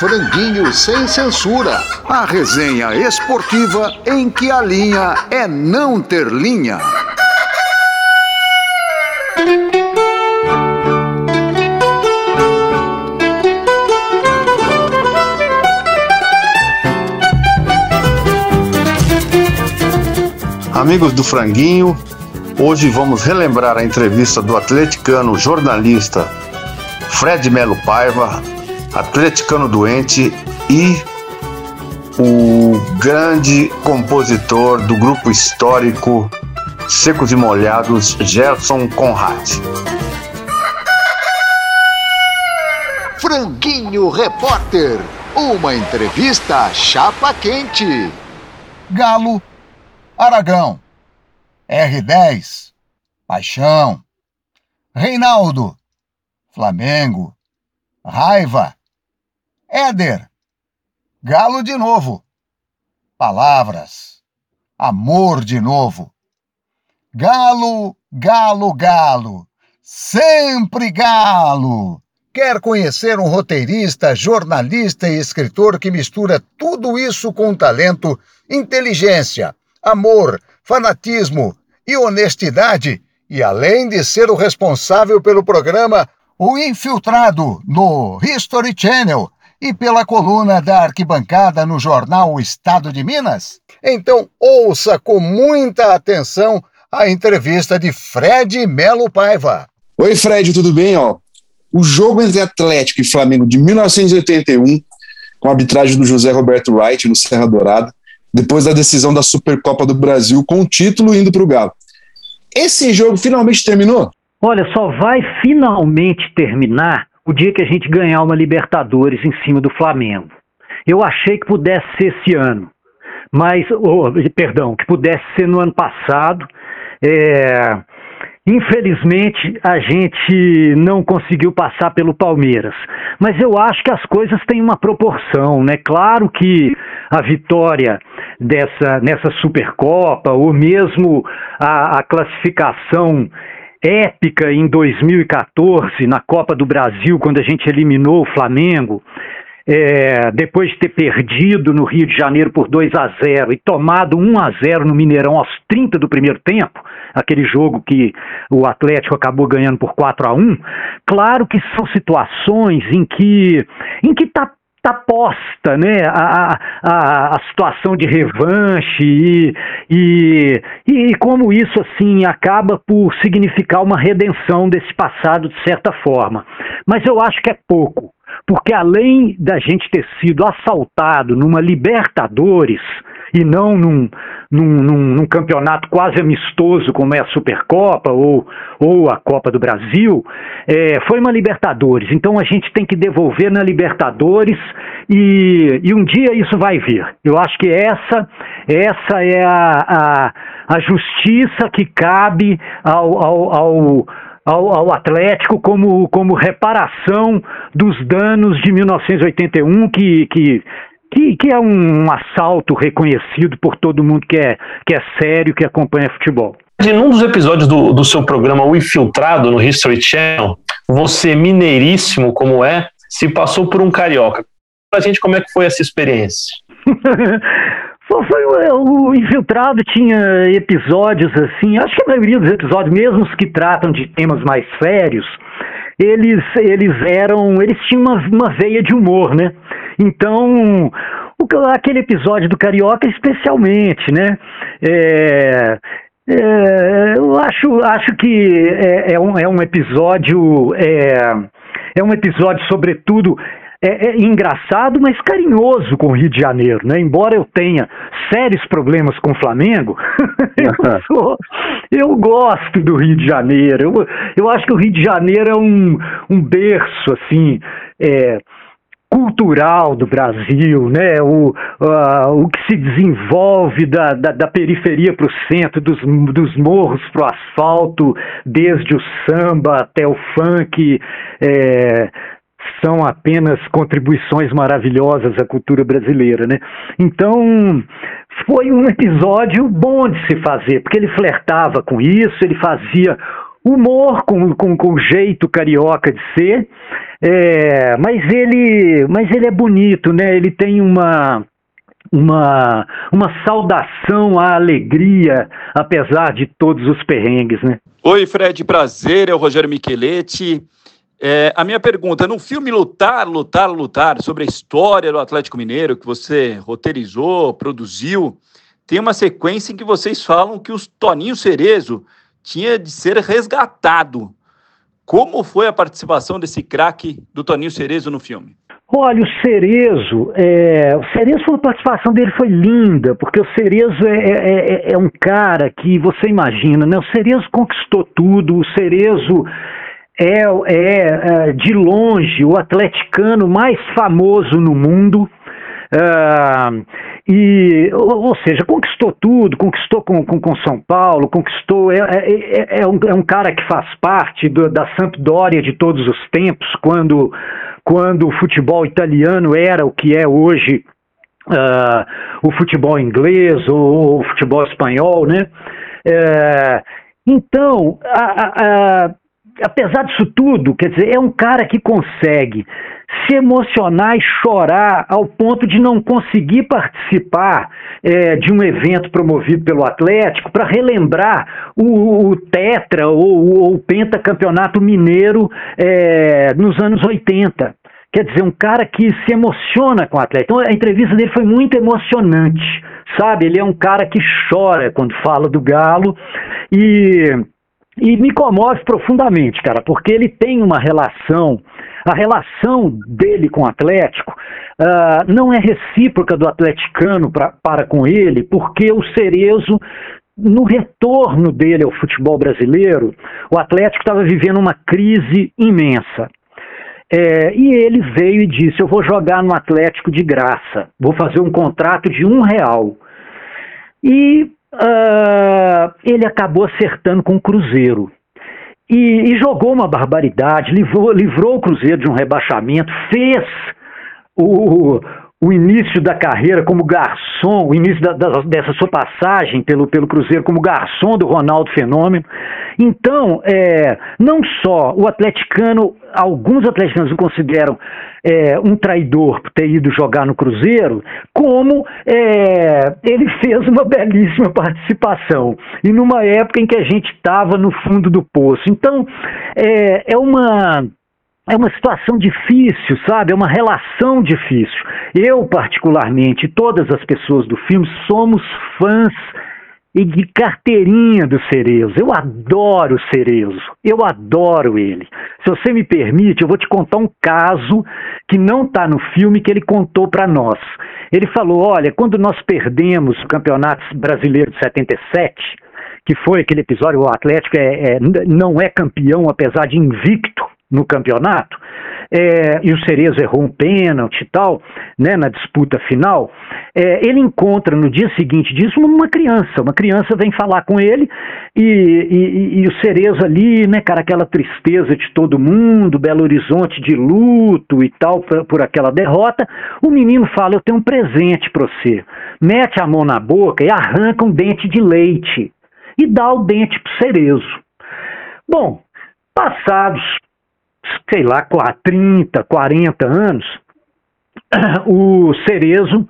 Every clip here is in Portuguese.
Franguinho sem censura. A resenha esportiva em que a linha é não ter linha. Amigos do Franguinho, hoje vamos relembrar a entrevista do atleticano jornalista Fred Melo Paiva, atleticano doente e o grande compositor do grupo histórico Secos e Molhados, Gerson Conrad. Franguinho Repórter, uma entrevista chapa quente. Galo Aragão, R10, Paixão, Reinaldo, Flamengo, Raiva, Éder, Galo de novo, Palavras, Amor de novo, Galo, Galo, Galo, sempre Galo. Quer conhecer um roteirista, jornalista e escritor que mistura tudo isso com talento, inteligência? amor, fanatismo e honestidade, e além de ser o responsável pelo programa O Infiltrado no History Channel e pela coluna da arquibancada no jornal O Estado de Minas? Então ouça com muita atenção a entrevista de Fred Melo Paiva. Oi, Fred, tudo bem? Ó, o jogo entre Atlético e Flamengo de 1981, com a arbitragem do José Roberto Wright no Serra Dourada, depois da decisão da Supercopa do Brasil, com o título indo para o Galo. Esse jogo finalmente terminou? Olha, só vai finalmente terminar o dia que a gente ganhar uma Libertadores em cima do Flamengo. Eu achei que pudesse ser esse ano, mas, oh, perdão, que pudesse ser no ano passado. É, Infelizmente, a gente não conseguiu passar pelo Palmeiras. Mas eu acho que as coisas têm uma proporção, né? Claro que a vitória dessa nessa Supercopa, ou mesmo a, a classificação épica em 2014 na Copa do Brasil, quando a gente eliminou o Flamengo, é, depois de ter perdido no Rio de Janeiro por 2 a 0 e tomado 1 a 0 no Mineirão aos 30 do primeiro tempo, aquele jogo que o Atlético acabou ganhando por 4 a 1 claro que são situações em que em que está tá posta né, a, a, a situação de revanche e, e, e como isso assim acaba por significar uma redenção desse passado de certa forma. Mas eu acho que é pouco porque além da gente ter sido assaltado numa Libertadores e não num, num, num, num, campeonato quase amistoso como é a Supercopa ou, ou a Copa do Brasil, é, foi uma Libertadores. Então a gente tem que devolver na Libertadores e, e um dia isso vai vir. Eu acho que essa, essa é a, a, a justiça que cabe ao, ao, ao ao, ao, Atlético como, como reparação dos danos de 1981, que, que, que, que, é um assalto reconhecido por todo mundo que é, que é sério, que acompanha futebol. Em um dos episódios do, do seu programa O Infiltrado no History Channel, você, mineiríssimo como é, se passou por um carioca. Pra gente, como é que foi essa experiência? Foi, o Infiltrado tinha episódios assim, acho que a maioria dos episódios, mesmo os que tratam de temas mais sérios, eles, eles eram, eles tinham uma, uma veia de humor, né? Então, o, aquele episódio do Carioca especialmente, né? É, é, eu acho, acho que é, é, um, é um episódio, é, é um episódio, sobretudo, é, é, engraçado, mas carinhoso com o Rio de Janeiro, né? Embora eu tenha sérios problemas com o Flamengo, eu, sou, eu gosto do Rio de Janeiro. Eu, eu acho que o Rio de Janeiro é um, um berço, assim, é, cultural do Brasil, né? O, uh, o que se desenvolve da, da, da periferia para o centro, dos, dos morros para o asfalto, desde o samba até o funk, é, são apenas contribuições maravilhosas à cultura brasileira, né? Então, foi um episódio bom de se fazer, porque ele flertava com isso, ele fazia humor com, com, com o jeito carioca de ser, É, mas ele, mas ele é bonito, né? Ele tem uma uma, uma saudação à alegria, apesar de todos os perrengues, né? Oi, Fred, prazer, é o Rogério Micheletti. É, a minha pergunta, no filme Lutar, Lutar, Lutar, sobre a história do Atlético Mineiro, que você roteirizou, produziu, tem uma sequência em que vocês falam que o Toninho Cerezo tinha de ser resgatado. Como foi a participação desse craque do Toninho Cerezo no filme? Olha, o Cerezo, é, o Cerezo, a participação dele foi linda, porque o Cerezo é, é, é, é, um cara que você imagina, né? O Cerezo conquistou tudo, o Cerezo é, é, é de longe o atleticano mais famoso no mundo. Uh, e, ou, ou, seja, conquistou tudo, conquistou com, com, com São Paulo, conquistou. É, é, é, é, um, é um cara que faz parte do, da Sampdoria de todos os tempos, quando quando o futebol italiano era o que é hoje uh, o futebol inglês ou o futebol espanhol, né? Uh, então, a, a, a, apesar disso tudo, quer dizer, é um cara que consegue se emocionar e chorar ao ponto de não conseguir participar é, de um evento promovido pelo Atlético para relembrar o, o, Tetra ou, o Pentacampeonato Mineiro é, nos anos 80. Quer dizer, um cara que se emociona com o Atlético. Então a entrevista dele foi muito emocionante, sabe? Ele é um cara que chora quando fala do Galo e, e me comove profundamente, cara, porque ele tem uma relação a relação dele com o Atlético uh, não é recíproca do atleticano pra, para com ele, porque o Cerezo, no retorno dele ao futebol brasileiro, o Atlético estava vivendo uma crise imensa. É, e ele veio e disse: Eu vou jogar no Atlético de graça, vou fazer um contrato de um real. E uh, ele acabou acertando com o Cruzeiro. E, e jogou uma barbaridade, livrou, livrou o Cruzeiro de um rebaixamento, fez o, o início da carreira como garçom, o início da, da, dessa sua passagem pelo, pelo Cruzeiro como garçom do Ronaldo Fenômeno. Então, é, não só o atleticano, alguns atleticanos o consideram é, um traidor por ter ido jogar no Cruzeiro, como é, ele fez uma belíssima participação. E numa época em que a gente estava no fundo do poço. Então, é, é uma é uma situação difícil, sabe? É uma relação difícil. Eu, particularmente, todas as pessoas do filme, somos fãs e de carteirinha do Cerezo. Eu adoro o Cerezo. Eu adoro ele. Se você me permite, eu vou te contar um caso que não está no filme que ele contou para nós. Ele falou: olha, quando nós perdemos o Campeonato Brasileiro de 77, que foi aquele episódio, o Atlético é, é, não é campeão, apesar de invicto no campeonato, é, e o Cerezo errou um pênalti e tal, né, na disputa final, é, ele encontra no dia seguinte disso uma criança, uma criança vem falar com ele e, e, e, o Cerezo ali, né, cara, aquela tristeza de todo mundo, Belo Horizonte de luto e tal por, por aquela derrota, o menino fala, eu tenho um presente para você, mete a mão na boca e arranca um dente de leite e dá o dente pro Cerezo. Bom, passados sei lá, 30, 40 anos, o Cerezo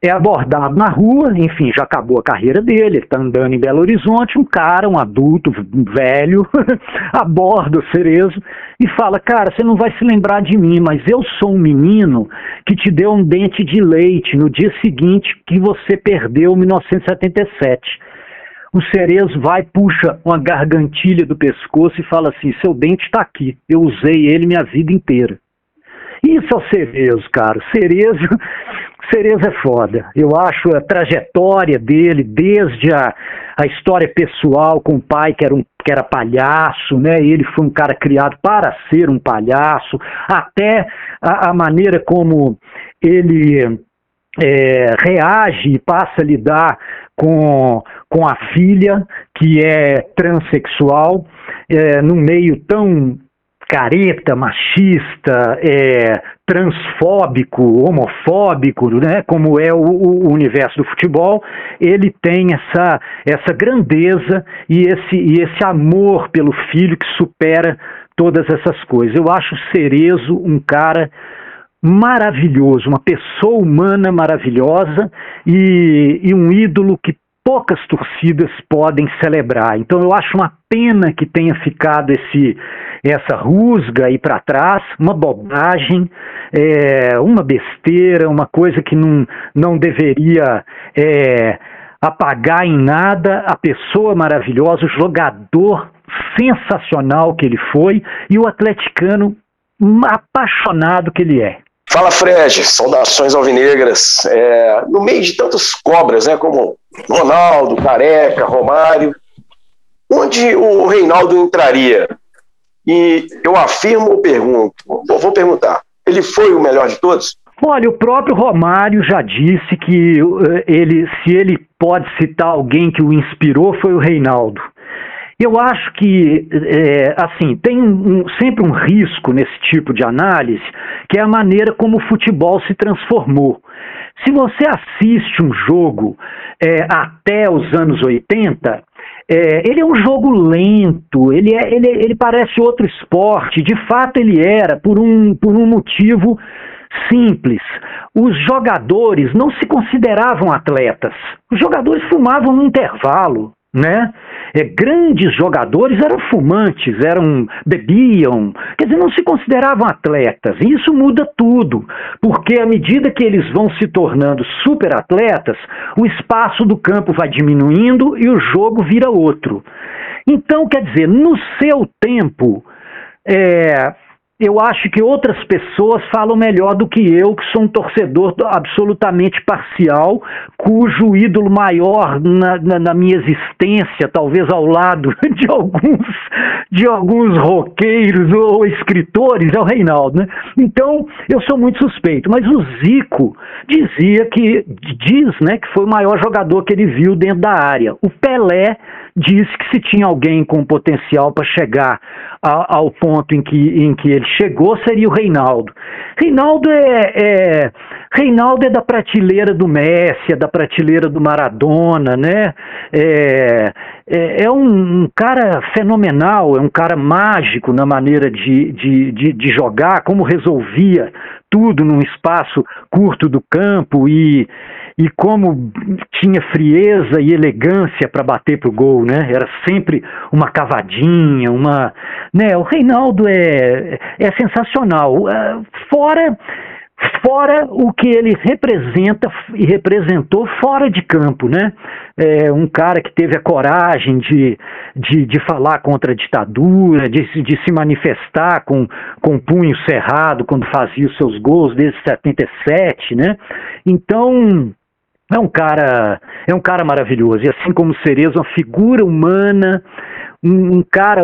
é abordado na rua, enfim, já acabou a carreira dele, ele está andando em Belo Horizonte, um cara, um adulto, velho, aborda o Cerezo e fala, cara, você não vai se lembrar de mim, mas eu sou um menino que te deu um dente de leite no dia seguinte que você perdeu em 1977 o Cerezo vai, puxa uma gargantilha do pescoço e fala assim: seu dente está aqui, eu usei ele minha vida inteira. Isso é o Cerezo, cara. Cerezo, Cerezo é foda. Eu acho a trajetória dele, desde a, a história pessoal com o pai que era, um, que era palhaço, né? Ele foi um cara criado para ser um palhaço, até a, a maneira como ele é, reage e passa a lidar com, com a filha, que é transexual, é, num meio tão careta, machista, é, transfóbico, homofóbico, né, como é o, o, universo do futebol, ele tem essa, essa grandeza e esse, e esse amor pelo filho que supera todas essas coisas. Eu acho Cerezo um cara maravilhoso, uma pessoa humana maravilhosa e, e um ídolo que poucas torcidas podem celebrar. Então eu acho uma pena que tenha ficado esse essa rusga aí para trás, uma bobagem, é, uma besteira, uma coisa que não, não deveria é, apagar em nada a pessoa maravilhosa, o jogador sensacional que ele foi e o atleticano apaixonado que ele é. Fala Fred, saudações alvinegras. É, no meio de tantas cobras, né, como Ronaldo, Careca, Romário, onde o Reinaldo entraria? E eu afirmo ou pergunto? Vou perguntar. Ele foi o melhor de todos? Olha, o próprio Romário já disse que eh, ele, se ele pode citar alguém que o inspirou, foi o Reinaldo. Eu acho que, é, assim, tem um, sempre um risco nesse tipo de análise, que é a maneira como o futebol se transformou. Se você assiste um jogo é, até os anos 80, é, ele é um jogo lento, ele, é, ele, ele parece outro esporte, de fato ele era, por um, por um motivo simples. Os jogadores não se consideravam atletas. Os jogadores fumavam no intervalo, né? É, grandes jogadores eram fumantes, eram bebiam, quer dizer, não se consideravam atletas. E isso muda tudo, porque à medida que eles vão se tornando super atletas, o espaço do campo vai diminuindo e o jogo vira outro. Então, quer dizer, no seu tempo, é, eu acho que outras pessoas falam melhor do que eu, que sou um torcedor absolutamente parcial, cujo ídolo maior na, na, na, minha existência, talvez ao lado de alguns, de alguns roqueiros ou escritores, é o Reinaldo. Né? Então, eu sou muito suspeito. Mas o Zico dizia que, diz né, que foi o maior jogador que ele viu dentro da área. O Pelé disse que se tinha alguém com potencial para chegar a, ao ponto em que, em que ele chegou, seria o Reinaldo. Reinaldo é, é, Reinaldo é da prateleira do Messi, é da prateleira do Maradona, né? É, é, é um, um, cara fenomenal, é um cara mágico na maneira de, de, de, de jogar, como resolvia tudo num espaço curto do campo e e como tinha frieza e elegância para bater pro gol, né? Era sempre uma cavadinha, uma, né? O Reinaldo é é sensacional. É, fora fora o que ele representa e representou fora de campo, né? É um cara que teve a coragem de, de, de falar contra a ditadura, de, de se manifestar com, com o punho cerrado quando fazia os seus gols desde 77, né? Então, é um cara, é um cara maravilhoso. E assim como Cerezo, uma figura humana, um, cara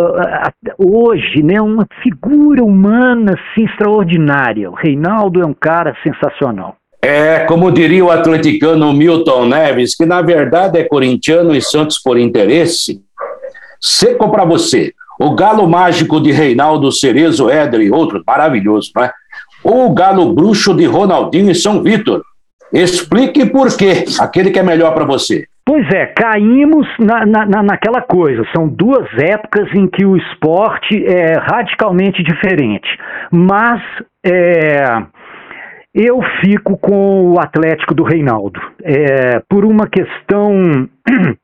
hoje, né, uma figura humana assim, extraordinária. O Reinaldo é um cara sensacional. É, como diria o atleticano Milton Neves, que na verdade é corintiano e Santos por interesse. Seco para você. O galo mágico de Reinaldo Cerezo Éder e outro, maravilhoso, é? Ou o galo bruxo de Ronaldinho e São Vitor Explique por quê, aquele que é melhor para você. Pois é, caímos na, na, naquela coisa. São duas épocas em que o esporte é radicalmente diferente. Mas é, eu fico com o Atlético do Reinaldo. É, por uma questão.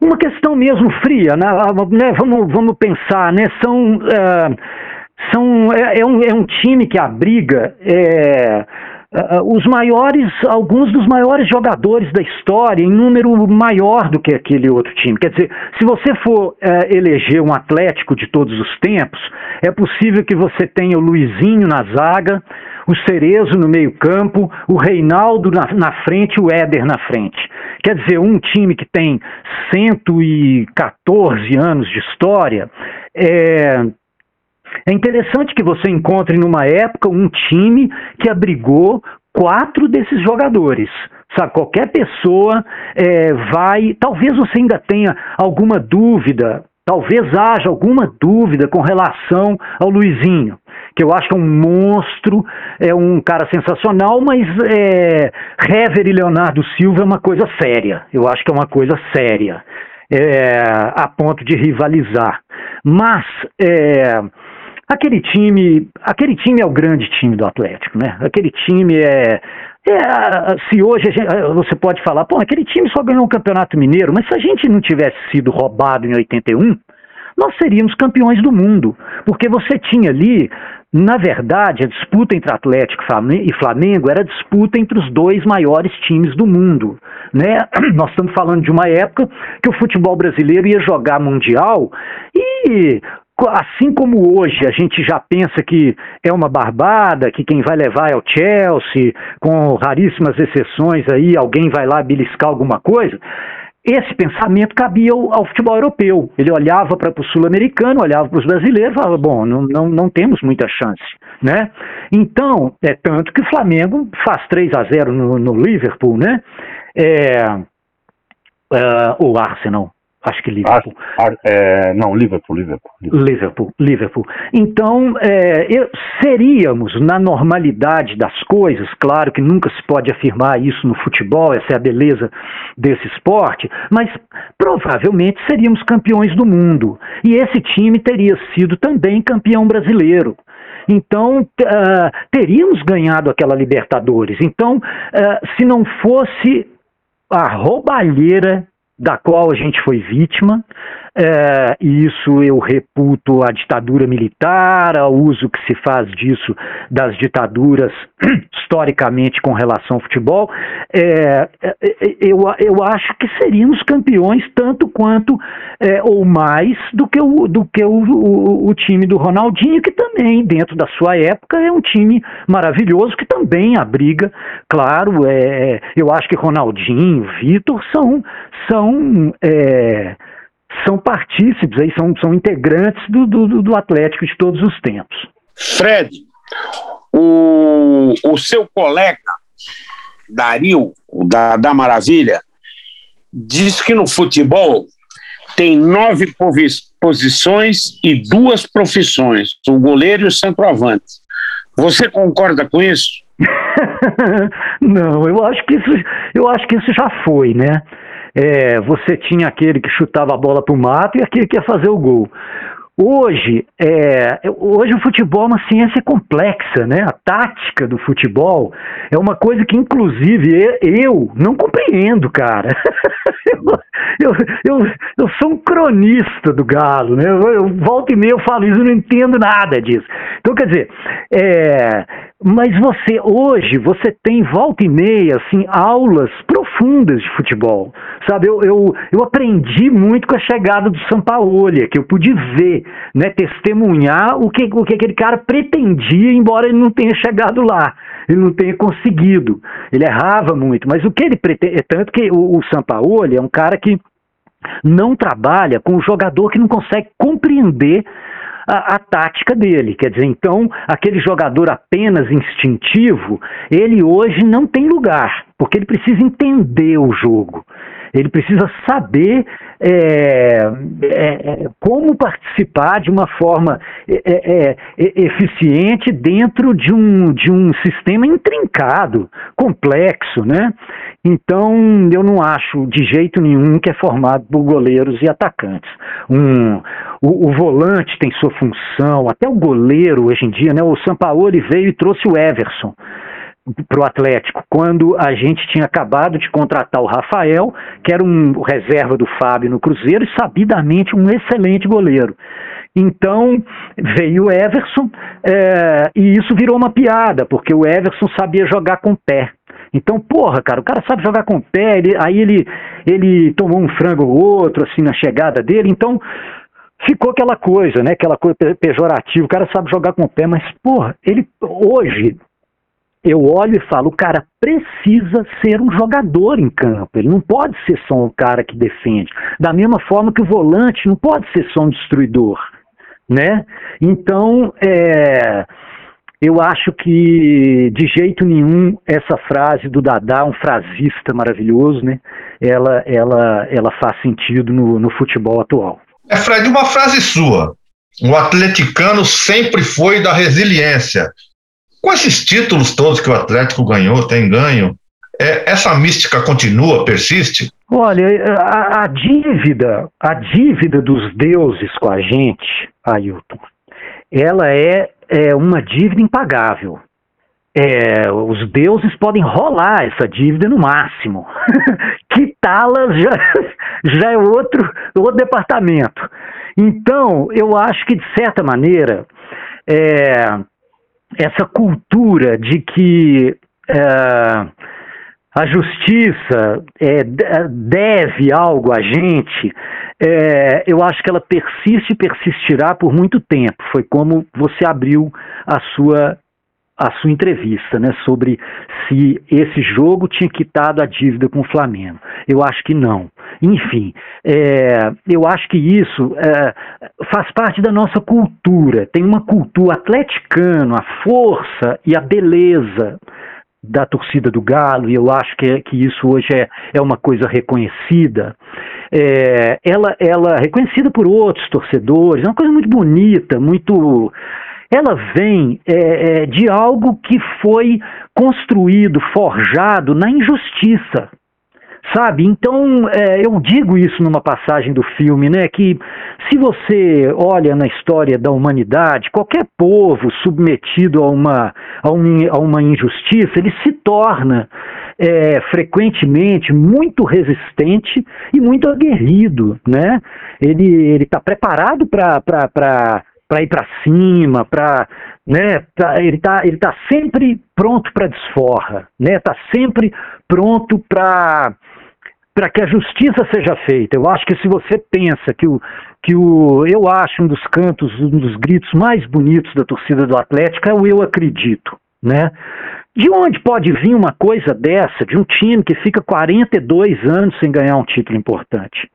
Uma questão mesmo fria, né? né? Vamos, vamos pensar, né? São, é, são, é, é, um, é um time que abriga. É, Uh, os maiores, alguns dos maiores jogadores da história, em número maior do que aquele outro time. Quer dizer, se você for uh, eleger um Atlético de todos os tempos, é possível que você tenha o Luizinho na zaga, o Cerezo no meio-campo, o Reinaldo na, na frente e o Éder na frente. Quer dizer, um time que tem 114 anos de história, é, é interessante que você encontre numa época um time que abrigou quatro desses jogadores. Sabe, qualquer pessoa é, vai. Talvez você ainda tenha alguma dúvida, talvez haja alguma dúvida com relação ao Luizinho, que eu acho que é um monstro, é um cara sensacional, mas é, Hever e Leonardo Silva é uma coisa séria. Eu acho que é uma coisa séria. é, a ponto de rivalizar. Mas é, aquele time, aquele time é o grande time do Atlético, né? Aquele time é, é se hoje gente, você pode falar, pô, aquele time só ganhou um campeonato mineiro, mas se a gente não tivesse sido roubado em 81, nós seríamos campeões do mundo, porque você tinha ali, na verdade, a disputa entre Atlético e Flamengo era disputa entre os dois maiores times do mundo. Né? Nós estamos falando de uma época que o futebol brasileiro ia jogar mundial e assim como hoje a gente já pensa que é uma barbada, que quem vai levar é o Chelsea, com raríssimas exceções aí, alguém vai lá beliscar alguma coisa, esse pensamento cabia ao, ao futebol europeu. Ele olhava para o sul-americano, olhava para os brasileiros falava, bom, não, não, não temos muita chance. Né? Então, é tanto que o Flamengo faz 3 a 0 no, no Liverpool, né? É, uh, o Arsenal, Acho que Liverpool. Ar, é, não, Liverpool, Liverpool. Liverpool, Liverpool. Então, é, eu, seríamos, na normalidade das coisas, claro que nunca se pode afirmar isso no futebol, essa é a beleza desse esporte, mas provavelmente seríamos campeões do mundo. E esse time teria sido também campeão brasileiro. Então, uh, teríamos ganhado aquela Libertadores. Então, uh, se não fosse a roubalheira da qual a gente foi vítima, é, e isso eu reputo a ditadura militar, ao uso que se faz disso das ditaduras historicamente com relação ao futebol. É, é, eu, eu acho que seríamos campeões tanto quanto é, ou mais do que, o, do que o, o, o, time do Ronaldinho, que também, dentro da sua época, é um time maravilhoso, que também abriga, claro, é, eu acho que Ronaldinho, Vitor são. são é, são partícipes, aí, são, são integrantes do, do, do Atlético de todos os tempos. Fred, o, o seu colega Dario, da, da Maravilha, diz que no futebol tem nove posições e duas profissões, o goleiro e o centroavante. Você concorda com isso? Não, eu acho que isso, eu acho que isso já foi, né? É, você tinha aquele que chutava a bola para o mato e aquele que ia fazer o gol. Hoje, é, hoje o futebol é uma ciência complexa, né? A tática do futebol é uma coisa que, inclusive, eu não compreendo, cara. eu, eu, eu, sou um cronista do Galo, né? Eu, eu volto e meia eu falo isso, eu não entendo nada disso. Então, quer dizer, é, mas você, hoje, você tem volta e meia, assim, aulas profundas de futebol, sabe? Eu, eu, eu aprendi muito com a chegada do Sampaoli, que eu pude ver, né, testemunhar o que, o que aquele cara pretendia, embora ele não tenha chegado lá, ele não tenha conseguido, ele errava muito, mas o que ele pretende, é tanto que o, o Sampaoli é um cara que não trabalha com o jogador que não consegue compreender a, a, tática dele. Quer dizer, então, aquele jogador apenas instintivo, ele hoje não tem lugar, porque ele precisa entender o jogo. Ele precisa saber é, é, como participar de uma forma é, é, é, eficiente dentro de um, de um sistema intrincado, complexo, né? Então, eu não acho de jeito nenhum que é formado por goleiros e atacantes. Um, o, o volante tem sua função, até o goleiro hoje em dia, né? O Sampaoli veio e trouxe o Everson para o Atlético, quando a gente tinha acabado de contratar o Rafael, que era um reserva do Fábio no Cruzeiro e sabidamente um excelente goleiro. Então veio o Everson é, e isso virou uma piada, porque o Everson sabia jogar com o pé. Então, porra, cara, o cara sabe jogar com o pé, ele, aí ele, ele tomou um frango ou outro, assim, na chegada dele, então ficou aquela coisa, né, aquela coisa pejorativa, o cara sabe jogar com o pé, mas, porra, ele, hoje, eu olho e falo, o cara precisa ser um jogador em campo, ele não pode ser só um cara que defende. Da mesma forma que o volante não pode ser só um destruidor, né? Então, é, eu acho que de jeito nenhum essa frase do Dadá, um frasista maravilhoso, né? Ela, ela, ela faz sentido no, no futebol atual. É, Fred, uma frase sua. O atleticano sempre foi da resiliência. Com esses títulos todos que o Atlético ganhou, tem ganho, é, essa mística continua, persiste? Olha, a, a, dívida, a dívida dos deuses com a gente, Ailton, ela é, é uma dívida impagável. É, os deuses podem rolar essa dívida no máximo. Quitá-las já, já é outro, outro departamento. Então, eu acho que, de certa maneira, é, essa cultura de que é, a justiça é, deve algo a gente, é, eu acho que ela persiste e persistirá por muito tempo. Foi como você abriu a sua a sua entrevista, né, sobre se esse jogo tinha quitado a dívida com o Flamengo. Eu acho que não. Enfim, é, eu acho que isso é, faz parte da nossa cultura. Tem uma cultura atleticana, a força e a beleza da torcida do Galo, e eu acho que, que isso hoje é, é uma coisa reconhecida. É, ela, ela reconhecida por outros torcedores, é uma coisa muito bonita, muito. Ela vem é, é de algo que foi construído, forjado na injustiça. Sabe? Então, é, eu digo isso numa passagem do filme, né? Que se você olha na história da humanidade, qualquer povo submetido a uma, a uma, a uma injustiça, ele se torna é, frequentemente muito resistente e muito aguerrido, né? Ele está preparado para para ir para cima, para né, pra, ele está ele tá sempre pronto para desforra, né? Está sempre pronto para para que a justiça seja feita. Eu acho que se você pensa que o que o eu acho um dos cantos, um dos gritos mais bonitos da torcida do Atlético é o eu acredito, né? De onde pode vir uma coisa dessa de um time que fica 42 anos sem ganhar um título importante?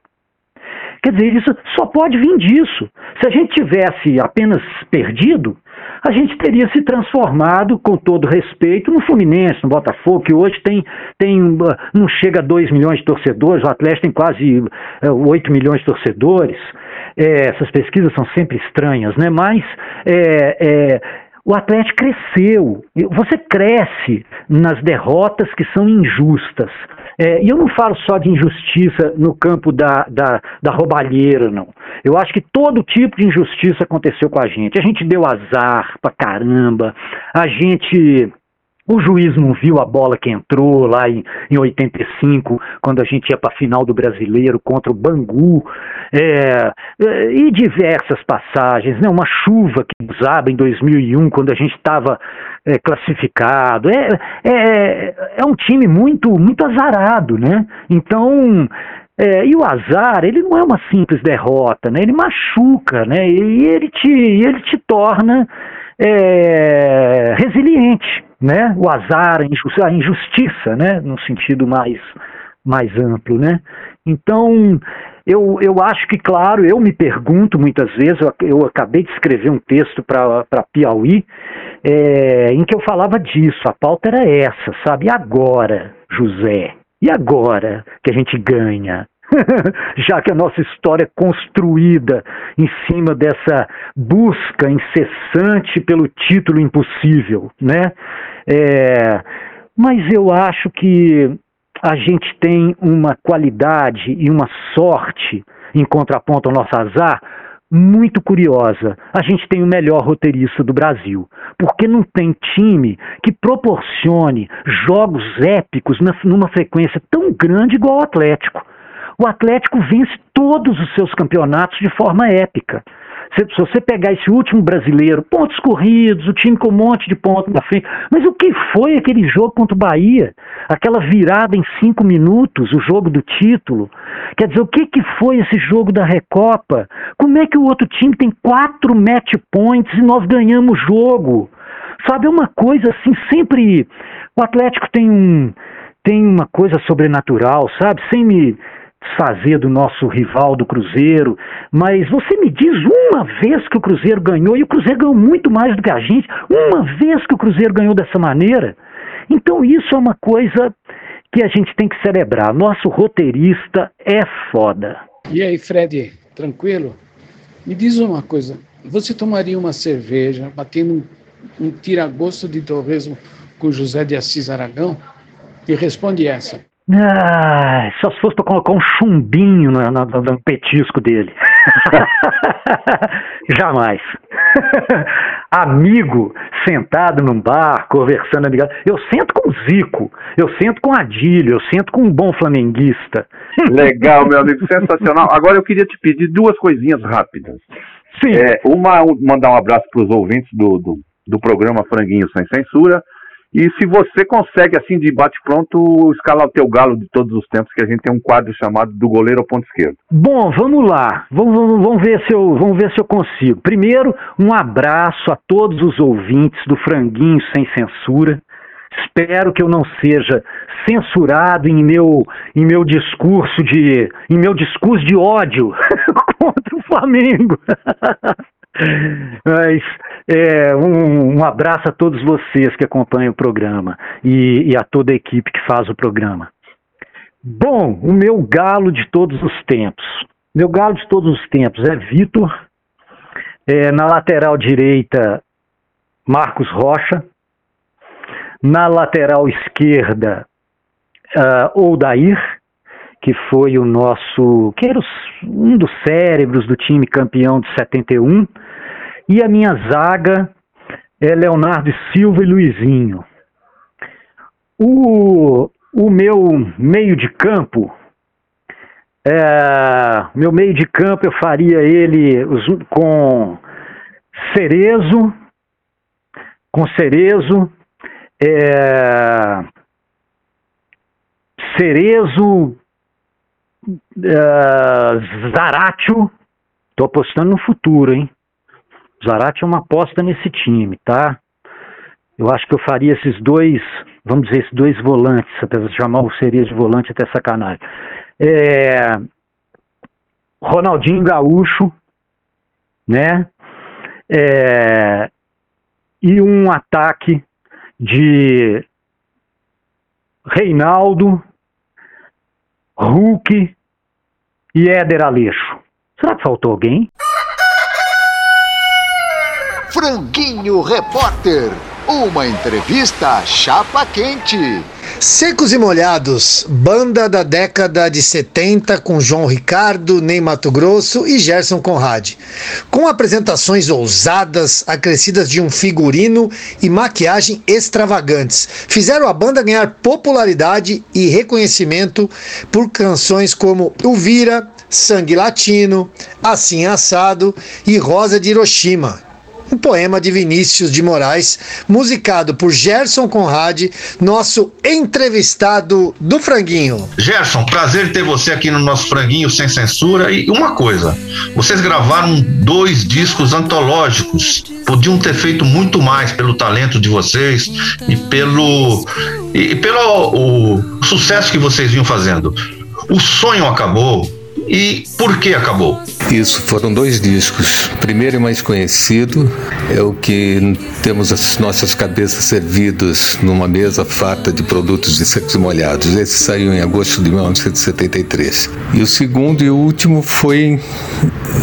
Quer dizer, isso só pode vir disso. Se a gente tivesse apenas perdido, a gente teria se transformado, com todo respeito, no Fluminense, no Botafogo, que hoje tem, tem não chega a 2 milhões de torcedores, o Atlético tem quase 8 é, milhões de torcedores. É, essas pesquisas são sempre estranhas, né? Mas é, é, o Atlético cresceu. Você cresce nas derrotas que são injustas. É, e eu não falo só de injustiça no campo da, da, da roubalheira, não. Eu acho que todo tipo de injustiça aconteceu com a gente. A gente deu azar pra caramba, a gente o juiz não viu a bola que entrou lá em, em 85, quando a gente ia para a final do brasileiro contra o Bangu, é, é, e diversas passagens, né? uma chuva que usava em 2001, quando a gente estava é, classificado. É, é, é um time muito, muito azarado, né? Então. É, e o azar, ele não é uma simples derrota, né? Ele machuca, né? E ele te, ele te torna é, resiliente, né? O azar, a injustiça, né? No sentido mais, mais amplo, né? Então, eu, eu acho que, claro, eu me pergunto muitas vezes, eu, eu acabei de escrever um texto para Piauí, é, em que eu falava disso, a pauta era essa, sabe? E agora, José? E agora que a gente ganha? já que a nossa história é construída em cima dessa busca incessante pelo título impossível, né? É, mas eu acho que a gente tem uma qualidade e uma sorte em contraponto ao nosso azar muito curiosa. A gente tem o melhor roteirista do Brasil, porque não tem time que proporcione jogos épicos numa frequência tão grande igual o Atlético. O Atlético vence todos os seus campeonatos de forma épica. Se, se, você pegar esse último brasileiro, pontos corridos, o time com um monte de pontos na frente, mas o que foi aquele jogo contra o Bahia? Aquela virada em cinco minutos, o jogo do título. Quer dizer, o que, que foi esse jogo da Recopa? Como é que o outro time tem quatro match points e nós ganhamos o jogo? Sabe, é uma coisa assim, sempre. O Atlético tem um. Tem uma coisa sobrenatural, sabe? Sem me desfazer do nosso rival do Cruzeiro, mas você me diz uma vez que o Cruzeiro ganhou, e o Cruzeiro ganhou muito mais do que a gente, uma vez que o Cruzeiro ganhou dessa maneira. Então isso é uma coisa que a gente tem que celebrar. Nosso roteirista é foda. E aí, Fred, tranquilo? Me diz uma coisa, você tomaria uma cerveja batendo um, um tira-gosto de torresmo com José de Assis Aragão? E responde essa. Ah, só se fosse para colocar um chumbinho no, no, no petisco dele. Jamais. Amigo, sentado num bar, conversando, amigado. Eu sento com o Zico, eu sento com Adílio, eu sento com um bom flamenguista. Legal, meu amigo, sensacional. Agora eu queria te pedir duas coisinhas rápidas. Sim. É, uma, mandar um abraço para os ouvintes do, do, do programa Franguinho Sem Censura. E se você consegue, assim, de bate-pronto, escalar o teu galo de todos os tempos, que a gente tem um quadro chamado do goleiro ao ponto esquerdo. Bom, vamos lá. Vamos, vamos, vamos, ver se eu, vamos ver se eu consigo. Primeiro, um abraço a todos os ouvintes do Franguinho Sem Censura. Espero que eu não seja censurado em meu, em meu discurso de em meu discurso de ódio contra o Flamengo. Mas é, um, um, abraço a todos vocês que acompanham o programa e, e, a toda a equipe que faz o programa. Bom, o meu galo de todos os tempos. Meu galo de todos os tempos é Vitor. É, na lateral direita, Marcos Rocha. Na lateral esquerda, uh, Odair, que foi o nosso. que era um dos cérebros do time campeão de 71 e a minha zaga é Leonardo Silva e Luizinho. O, o meu meio de campo, é, meu meio de campo eu faria ele com Cerezo, com Cerezo, é, Cerezo, é, Zaratio, tô apostando no futuro, hein? Zarate é uma aposta nesse time, tá? Eu acho que eu faria esses dois, vamos dizer, esses dois volantes, até chamar o Seria de volante até sacanagem. É, Ronaldinho Gaúcho, né? É, e um ataque de Reinaldo, Hulk e Éder Aleixo. Será que faltou alguém? Franguinho Repórter. Uma entrevista chapa quente. Secos e Molhados, banda da década de 70 com João Ricardo, Ney Mato Grosso e Gerson Conrad. Com apresentações ousadas, acrescidas de um figurino e maquiagem extravagantes, fizeram a banda ganhar popularidade e reconhecimento por canções como Vira, Sangue Latino, Assim Assado e Rosa de Hiroshima um poema de Vinícius de Moraes, musicado por Gerson Conrad, nosso entrevistado do Franguinho. Gerson, prazer ter você aqui no nosso Franguinho Sem Censura. E uma coisa, vocês gravaram dois discos antológicos. Podiam ter feito muito mais pelo talento de vocês e pelo, e pelo o sucesso que vocês vinham fazendo. O sonho acabou, e por que acabou? Isso, foram dois discos. Primeiro e mais conhecido é o que temos as nossas cabeças servidas numa mesa farta de produtos de secos molhados. Esse saiu em agosto de 1973. E o segundo e último foi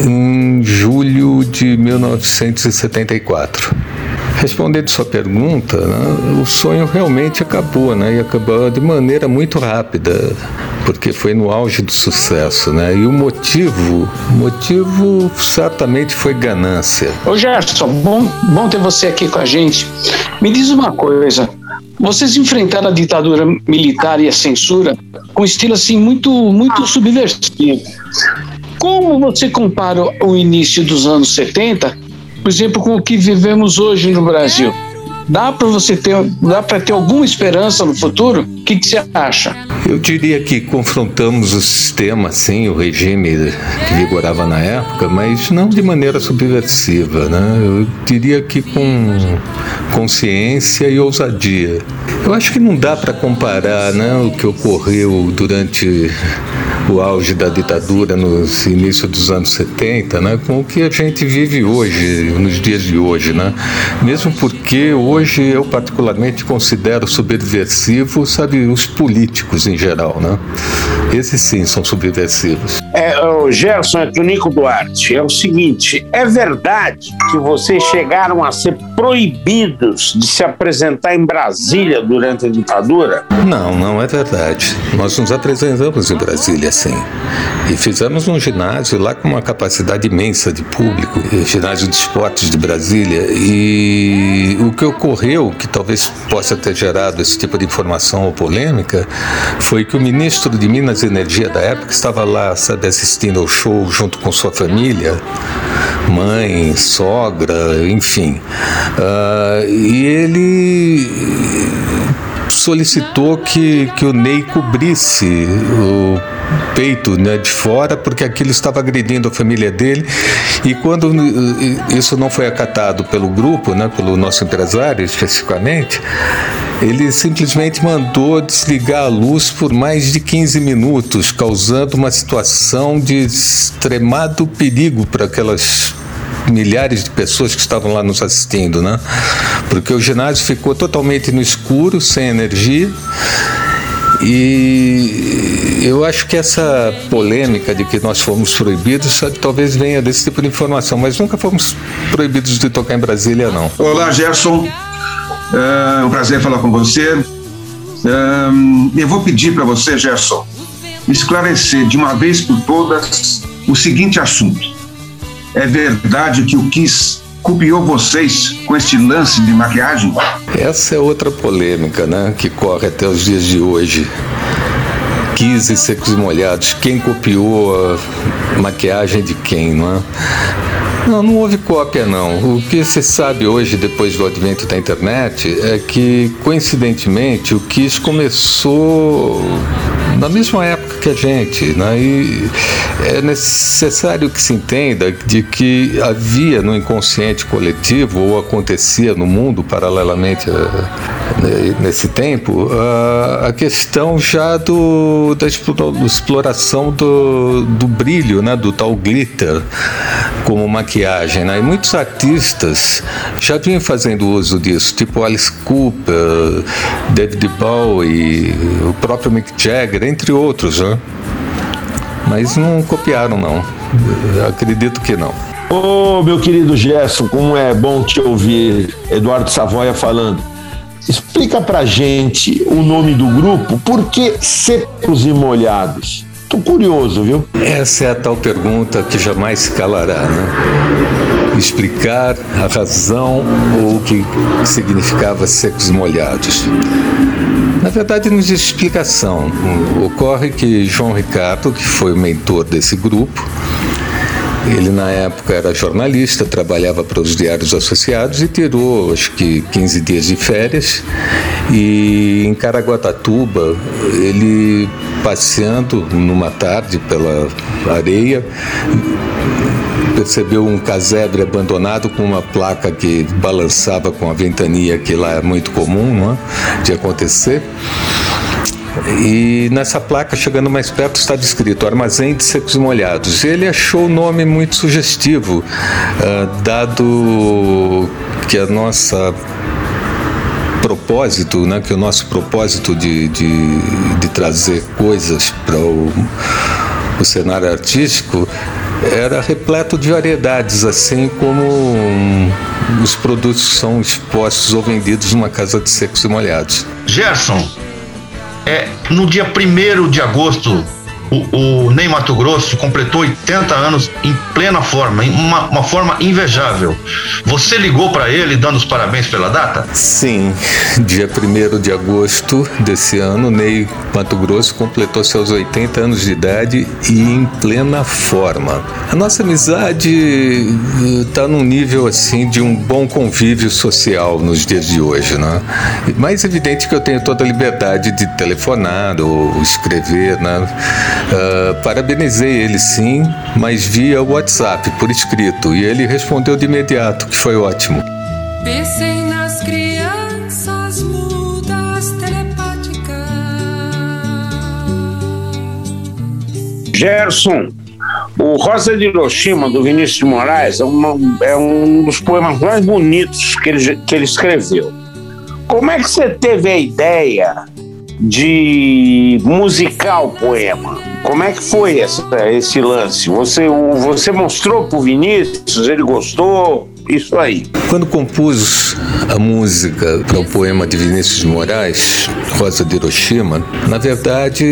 em julho de 1974. Respondendo sua pergunta, né, o sonho realmente acabou, né, e acabou de maneira muito rápida, porque foi no auge do sucesso, né, e o motivo, motivo certamente foi ganância. Ô Gerson, bom, bom ter você aqui com a gente. Me diz uma coisa, vocês enfrentaram a ditadura militar e a censura com estilo assim muito, muito subversivo. Como você compara o início dos anos 70 por exemplo, com o que vivemos hoje no Brasil? Dá para você ter, dá para ter alguma esperança no futuro? O que, que você acha? Eu diria que confrontamos o sistema, sim, o regime que vigorava na época, mas não de maneira subversiva, né? Eu diria que com consciência e ousadia. Eu acho que não dá para comparar, né, o que ocorreu durante o auge da ditadura nos inícios dos anos 70, né, com o que a gente vive hoje, nos dias de hoje, né? Mesmo porque hoje eu particularmente considero subversivo, sabe, os políticos em geral, né? Esses sim são subversivos. É, Ô Gerson, Duarte. É o seguinte: é verdade que vocês chegaram a ser proibidos de se apresentar em Brasília durante a ditadura? Não, não é verdade. Nós nos apresentamos em Brasília, sim. E fizemos um ginásio lá com uma capacidade imensa de público, ginásio de esportes de Brasília. E o que ocorreu, que talvez possa ter gerado esse tipo de informação ou polêmica, foi que o ministro de Minas e Energia da época estava lá, sabe, assistindo ao show junto com sua família, mãe, sogra, enfim. Uh, e ele solicitou que, que o Ney cobrisse o peito né, de fora, porque aquilo estava agredindo a família dele. E quando isso não foi acatado pelo grupo, né, pelo nosso empresário especificamente, ele simplesmente mandou desligar a luz por mais de 15 minutos, causando uma situação de extremado perigo para aquelas milhares de pessoas que estavam lá nos assistindo, né? Porque o ginásio ficou totalmente no escuro, sem energia. E eu acho que essa polêmica de que nós fomos proibidos talvez venha desse tipo de informação, mas nunca fomos proibidos de tocar em Brasília, não. Olá, Gerson. É um prazer falar com você. É, eu vou pedir para você, Gerson, esclarecer de uma vez por todas o seguinte assunto. É verdade que o Kiss copiou vocês com este lance de maquiagem? Essa é outra polêmica, né, que corre até os dias de hoje. Kiss e secos e molhados, quem copiou a maquiagem de quem, não é? Não, não houve cópia, não. O que se sabe hoje, depois do advento da internet, é que, coincidentemente, o Kiss começou na mesma época a gente, né? E é necessário que se entenda de que havia no inconsciente coletivo ou acontecia no mundo paralelamente a, né, nesse tempo a, a questão já do da exploração do, do brilho, né? Do tal glitter como maquiagem, né? E muitos artistas já vinham fazendo uso disso, tipo Alice Cooper, David Bowie, o próprio Mick Jagger, entre outros, né? Mas não copiaram, não. Eu acredito que não. Ô, oh, meu querido Gerson, como é bom te ouvir, Eduardo Savoia falando. Explica pra gente o nome do grupo, por que Secos e Molhados? Tô curioso, viu? Essa é a tal pergunta que jamais se calará, né? Explicar a razão ou o que significava secos e molhados. Na verdade, não existe explicação. Ocorre que João Ricardo, que foi o mentor desse grupo, ele, na época, era jornalista, trabalhava para os Diários Associados e tirou, acho que, 15 dias de férias. E em Caraguatatuba, ele passeando numa tarde pela areia, percebeu um casebre abandonado com uma placa que balançava com a ventania, que lá é muito comum não é? de acontecer. E nessa placa, chegando mais perto, está descrito Armazém de Secos e Molhados. Ele achou o nome muito sugestivo, uh, dado que a nossa propósito, né, que o nosso propósito de, de, de trazer coisas para o, o cenário artístico era repleto de variedades, assim como os produtos são expostos ou vendidos numa casa de secos e molhados. Gerson, é, no dia 1 de agosto o, o Ney Mato Grosso completou 80 anos em plena forma, em uma, uma forma invejável. Você ligou para ele dando os parabéns pela data? Sim, dia 1 de agosto desse ano, Ney Mato Grosso completou seus 80 anos de idade e em plena forma. A nossa amizade está eh, num nível assim de um bom convívio social nos dias de hoje, né? Mais evidente que eu tenho toda a liberdade de telefonar ou escrever, né? Uh, parabenizei ele sim, mas via WhatsApp, por escrito, e ele respondeu de imediato, que foi ótimo. Pensei nas crianças mudas telepáticas. Gerson, o Rosa de Hiroshima, do Vinícius de Moraes, é, uma, é um dos poemas mais bonitos que ele, que ele escreveu. Como é que você teve a ideia de musicar o poema. Como é que foi essa, esse lance? Você, você mostrou pro Vinícius, ele gostou? Isso aí. Quando compus a música para o poema de Vinícius de Moraes, Rosa de Hiroshima, na verdade,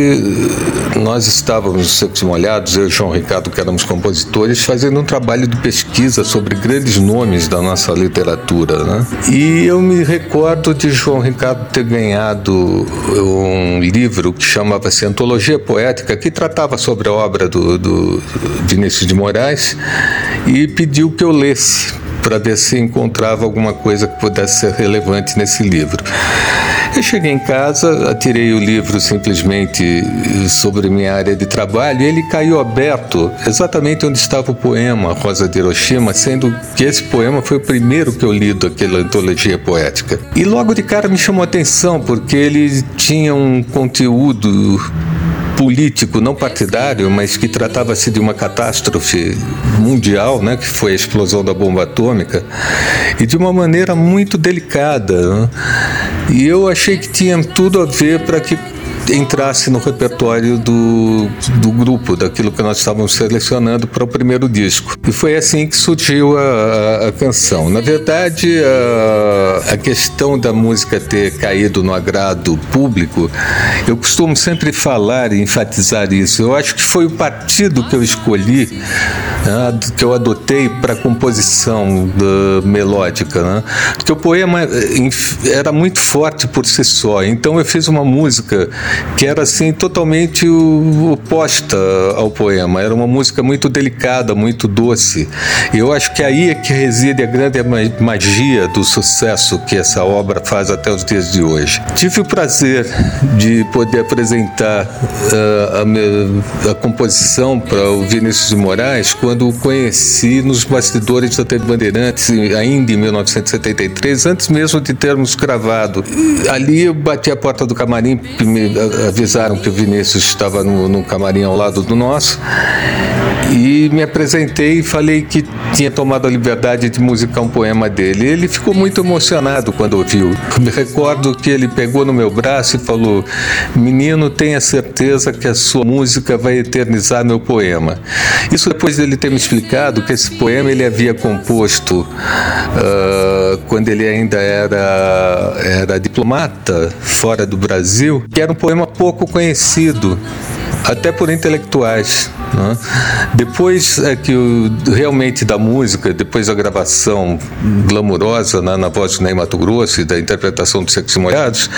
nós estávamos secos molhados, eu e João Ricardo, que éramos compositores, fazendo um trabalho de pesquisa sobre grandes nomes da nossa literatura. Né? E eu me recordo de João Ricardo ter ganhado um livro que chamava-se Antologia Poética, que tratava sobre a obra do, do Vinícius de Moraes, e pediu que eu lesse para ver se encontrava alguma coisa que pudesse ser relevante nesse livro. Eu cheguei em casa, atirei o livro simplesmente sobre minha área de trabalho e ele caiu aberto exatamente onde estava o poema Rosa de Hiroshima, sendo que esse poema foi o primeiro que eu li daquela antologia poética. E logo de cara me chamou a atenção porque ele tinha um conteúdo político não partidário, mas que tratava-se de uma catástrofe mundial, né, que foi a explosão da bomba atômica, e de uma maneira muito delicada. Né? E eu achei que tinha tudo a ver para que entrasse no repertório do, do grupo, daquilo que nós estávamos selecionando para o primeiro disco. E foi assim que surgiu a, a canção. Na verdade, a, a questão da música ter caído no agrado público, eu costumo sempre falar e enfatizar isso. Eu acho que foi o partido que eu escolhi, né, que eu adotei para a composição da, melódica. Né? Porque o poema era muito forte por si só. Então eu fiz uma música que era assim totalmente oposta ao poema. Era uma música muito delicada, muito doce. Eu acho que aí é que reside a grande magia do sucesso que essa obra faz até os dias de hoje. Tive o prazer de poder apresentar uh, a, minha, a, composição para o Vinícius de Moraes quando o conheci nos bastidores da TV Bandeirantes, ainda em 1973, antes mesmo de termos gravado. Ali eu bati a porta do camarim, avisaram que o Vinícius estava no, camarim ao lado do nosso e me apresentei e falei que tinha tomado a liberdade de musicar um poema dele. Ele ficou muito emocionado quando ouviu. Me recordo que ele pegou no meu braço e falou: Menino, tenha certeza que a sua música vai eternizar meu poema. Isso depois dele ter me explicado que esse poema ele havia composto uh, quando ele ainda era, era diplomata fora do Brasil, que era um poema pouco conhecido até por intelectuais. Né? Depois é que o, realmente da música, depois da gravação glamurosa né, na voz do Ney Mato Grosso e da interpretação dos Secos Molhados,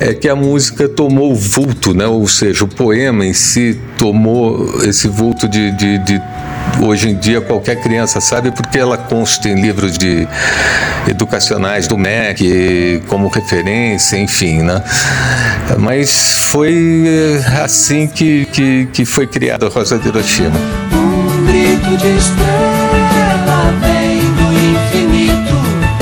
é que a música tomou o vulto, né? ou seja, o poema em si tomou esse vulto de, de, de hoje em dia qualquer criança sabe porque ela consta em livros de educacionais do MEC como referência, enfim, né? Mas foi eh, assim que, que, que foi criada a Rosa de Hiroshima. Um grito de estrela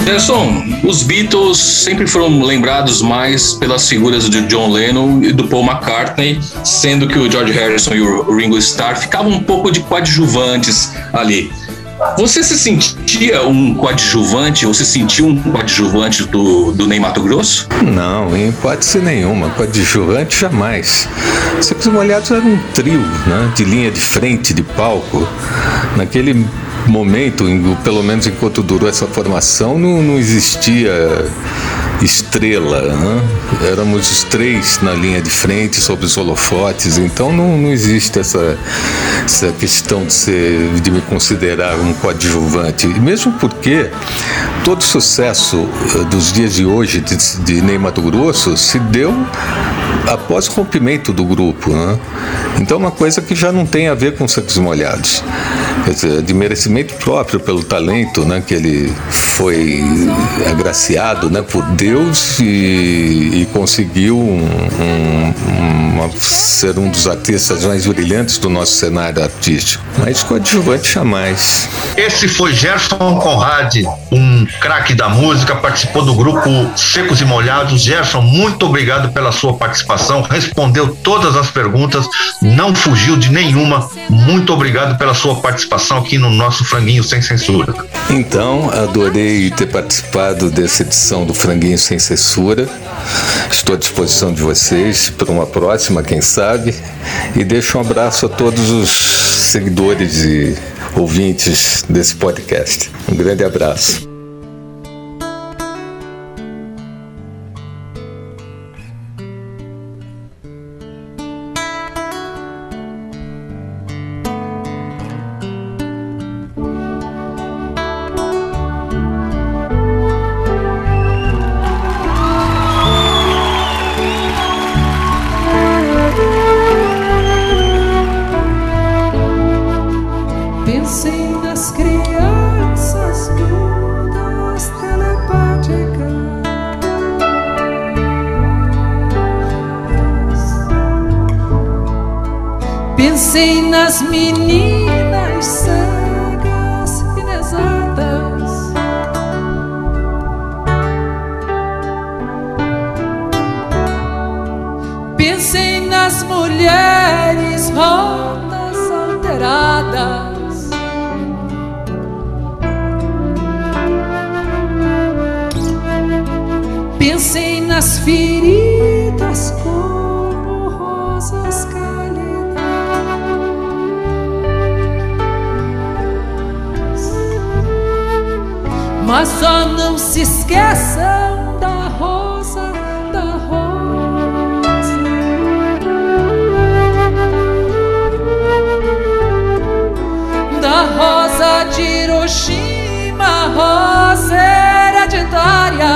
Gerson, os Beatles sempre foram lembrados mais pelas figuras de John Lennon e do Paul McCartney, sendo que o George Harrison e o Ringo Starr ficavam um pouco de coadjuvantes ali. Você se sentia um coadjuvante? Você sentiu um coadjuvante do, do Mato Grosso? Não, em hipótese nenhuma. Coadjuvante jamais. Secos Molhados era um trio, né? De linha de frente, de palco. Naquele momento, pelo menos enquanto durou essa formação, não, não existia estrela. Né? Éramos os três na linha de frente, sob os holofotes, então não, não existe essa, essa questão de, ser, de me considerar um coadjuvante. Mesmo porque todo o sucesso eh, dos dias de hoje de, de Ney Mato Grosso se deu após o rompimento do grupo. Né? Então, uma coisa que já não tem a ver com secos molhados. De merecimento próprio pelo talento né, que ele foi agraciado né, por Deus e, e conseguiu um, um, uma, ser um dos artistas mais brilhantes do nosso cenário artístico. Mas coadjuvante jamais. Esse foi Gerson Conrad, um craque da música, participou do grupo Secos e Molhados. Gerson, muito obrigado pela sua participação, respondeu todas as perguntas, não fugiu de nenhuma. Muito obrigado pela sua participação aqui no nosso Franguinho Sem Censura. Então, adorei adorei ter participado dessa edição do Franguinho Sem Censura. Estou à disposição de vocês para uma próxima, quem sabe. E deixo um abraço a todos os seguidores e ouvintes desse podcast. Um grande abraço. Mas só não se esqueçam da rosa, da rosa. Da rosa de Hiroshima, rosa hereditária.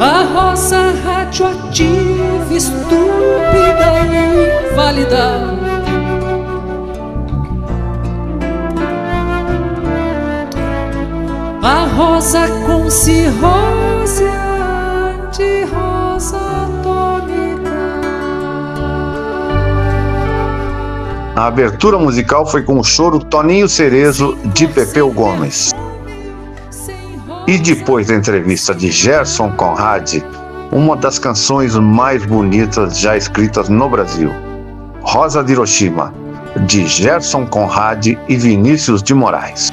A rosa radioativa, estúpida e inválida. Rosa com cirrose anti-rosa atômica. A abertura musical foi com o choro Toninho Cerezo de Pepeu Gomes. E depois da entrevista de Gerson Conrad, uma das canções mais bonitas já escritas no Brasil, Rosa de Hiroshima, de Gerson Conrad e Vinícius de Moraes.